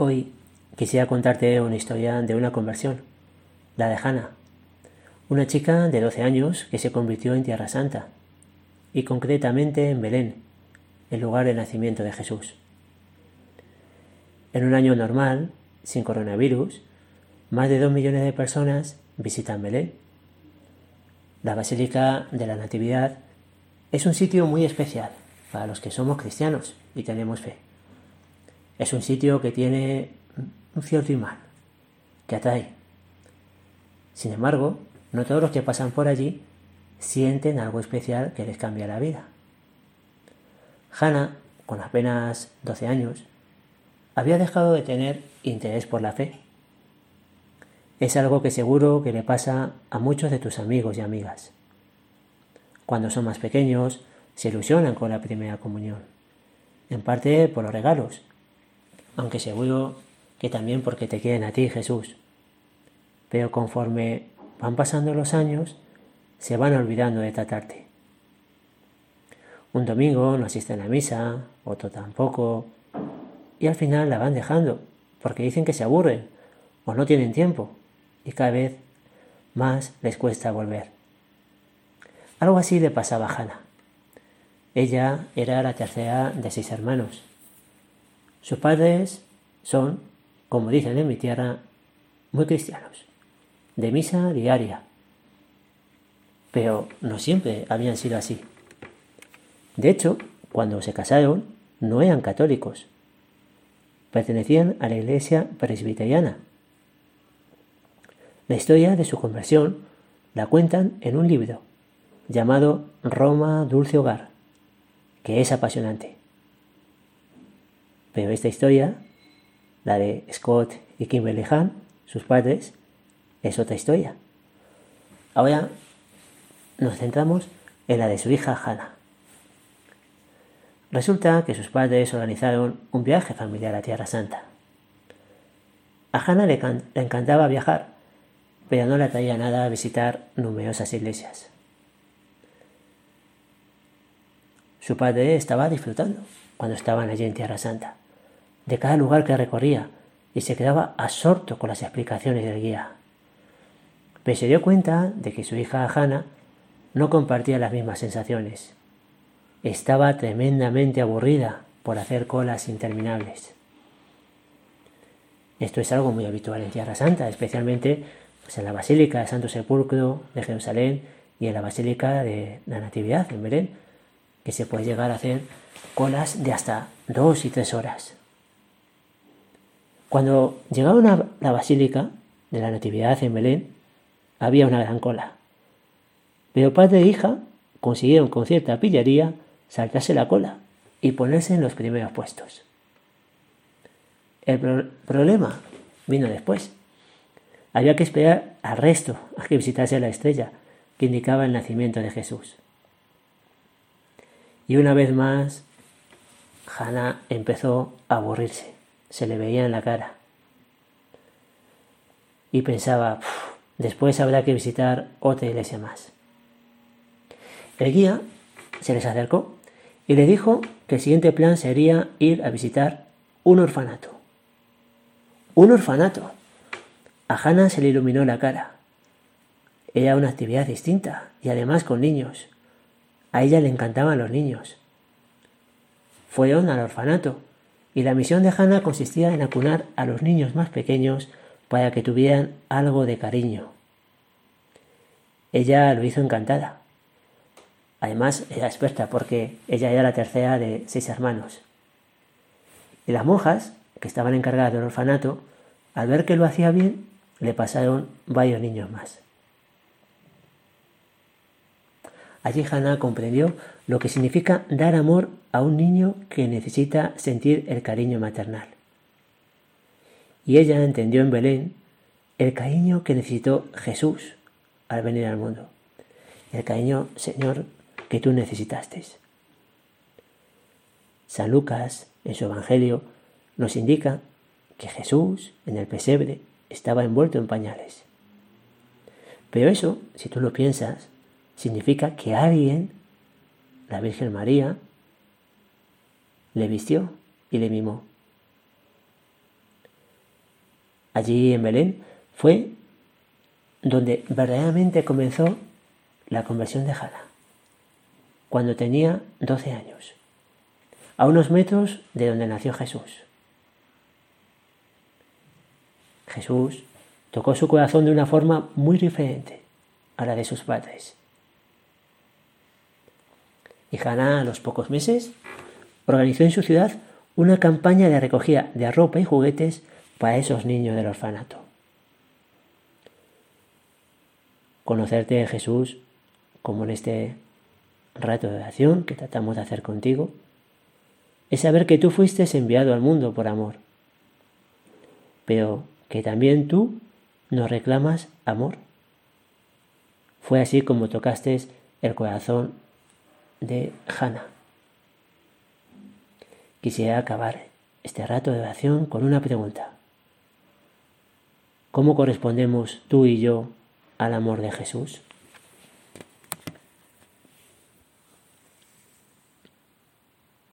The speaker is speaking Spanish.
Hoy quisiera contarte una historia de una conversión, la de Hannah, una chica de 12 años que se convirtió en Tierra Santa, y concretamente en Belén, el lugar de nacimiento de Jesús. En un año normal, sin coronavirus, más de 2 millones de personas visitan Belén. La Basílica de la Natividad es un sitio muy especial para los que somos cristianos y tenemos fe. Es un sitio que tiene un cierto imán, que atrae. Sin embargo, no todos los que pasan por allí sienten algo especial que les cambia la vida. Hannah, con apenas 12 años, había dejado de tener interés por la fe. Es algo que seguro que le pasa a muchos de tus amigos y amigas. Cuando son más pequeños, se ilusionan con la primera comunión, en parte por los regalos, aunque seguro que también porque te quieren a ti, Jesús. Pero conforme van pasando los años, se van olvidando de tratarte. Un domingo no asisten a misa, otro tampoco, y al final la van dejando, porque dicen que se aburren o no tienen tiempo, y cada vez más les cuesta volver. Algo así le pasaba a Hannah. Ella era la tercera de seis hermanos. Sus padres son, como dicen en mi tierra, muy cristianos, de misa diaria. Pero no siempre habían sido así. De hecho, cuando se casaron, no eran católicos. Pertenecían a la iglesia presbiteriana. La historia de su conversión la cuentan en un libro llamado Roma Dulce Hogar, que es apasionante. Pero esta historia, la de Scott y Kimberly Hahn, sus padres, es otra historia. Ahora nos centramos en la de su hija Hannah. Resulta que sus padres organizaron un viaje familiar a Tierra Santa. A Hannah le, encantaba viajar, pero no le atraía nada a visitar numerosas iglesias. Su padre estaba disfrutando cuando estaban allí en Tierra Santa, de cada lugar que recorría, y se quedaba absorto con las explicaciones del guía. Pero se dio cuenta de que su hija Hannah no compartía las mismas sensaciones. Estaba tremendamente aburrida por hacer colas interminables. Esto es algo muy habitual en Tierra Santa, especialmente pues, en la Basílica de Santo Sepulcro de Jerusalén y en la Basílica de la Natividad en Belén, que se puede llegar a hacer colas de hasta dos y tres horas. Cuando llegaron a la Basílica de la Natividad en Belén, había una gran cola. Pero padre e hija consiguieron con cierta pillería saltarse la cola y ponerse en los primeros puestos. El problema vino después. Había que esperar al resto a que visitase la estrella que indicaba el nacimiento de Jesús. Y una vez más, Hannah empezó a aburrirse, se le veía en la cara. Y pensaba, después habrá que visitar otra iglesia más. El guía se les acercó y le dijo que el siguiente plan sería ir a visitar un orfanato. Un orfanato. A Hannah se le iluminó la cara. Era una actividad distinta y además con niños. A ella le encantaban los niños. Fueron al orfanato y la misión de Hannah consistía en acunar a los niños más pequeños para que tuvieran algo de cariño. Ella lo hizo encantada. Además, era experta porque ella era la tercera de seis hermanos. Y las monjas, que estaban encargadas del orfanato, al ver que lo hacía bien, le pasaron varios niños más. Allí Hannah comprendió lo que significa dar amor a un niño que necesita sentir el cariño maternal. Y ella entendió en Belén el cariño que necesitó Jesús al venir al mundo. El cariño, Señor, que tú necesitaste. San Lucas, en su Evangelio, nos indica que Jesús, en el pesebre, estaba envuelto en pañales. Pero eso, si tú lo piensas, significa que alguien, la Virgen María, le vistió y le mimó. allí en Belén, fue donde verdaderamente comenzó la conversión de Hannah, cuando tenía 12 años, a unos metros de donde nació Jesús. Jesús tocó su corazón de una forma muy diferente a la de sus padres. Y Hannah, a los pocos meses, organizó en su ciudad una campaña de recogida de ropa y juguetes para esos niños del orfanato. Conocerte Jesús, como en este rato de oración que tratamos de hacer contigo, es saber que tú fuiste enviado al mundo por amor, pero que también tú nos reclamas amor. Fue así como tocaste el corazón de Hannah. Quisiera acabar este rato de oración con una pregunta. ¿Cómo correspondemos tú y yo al amor de Jesús?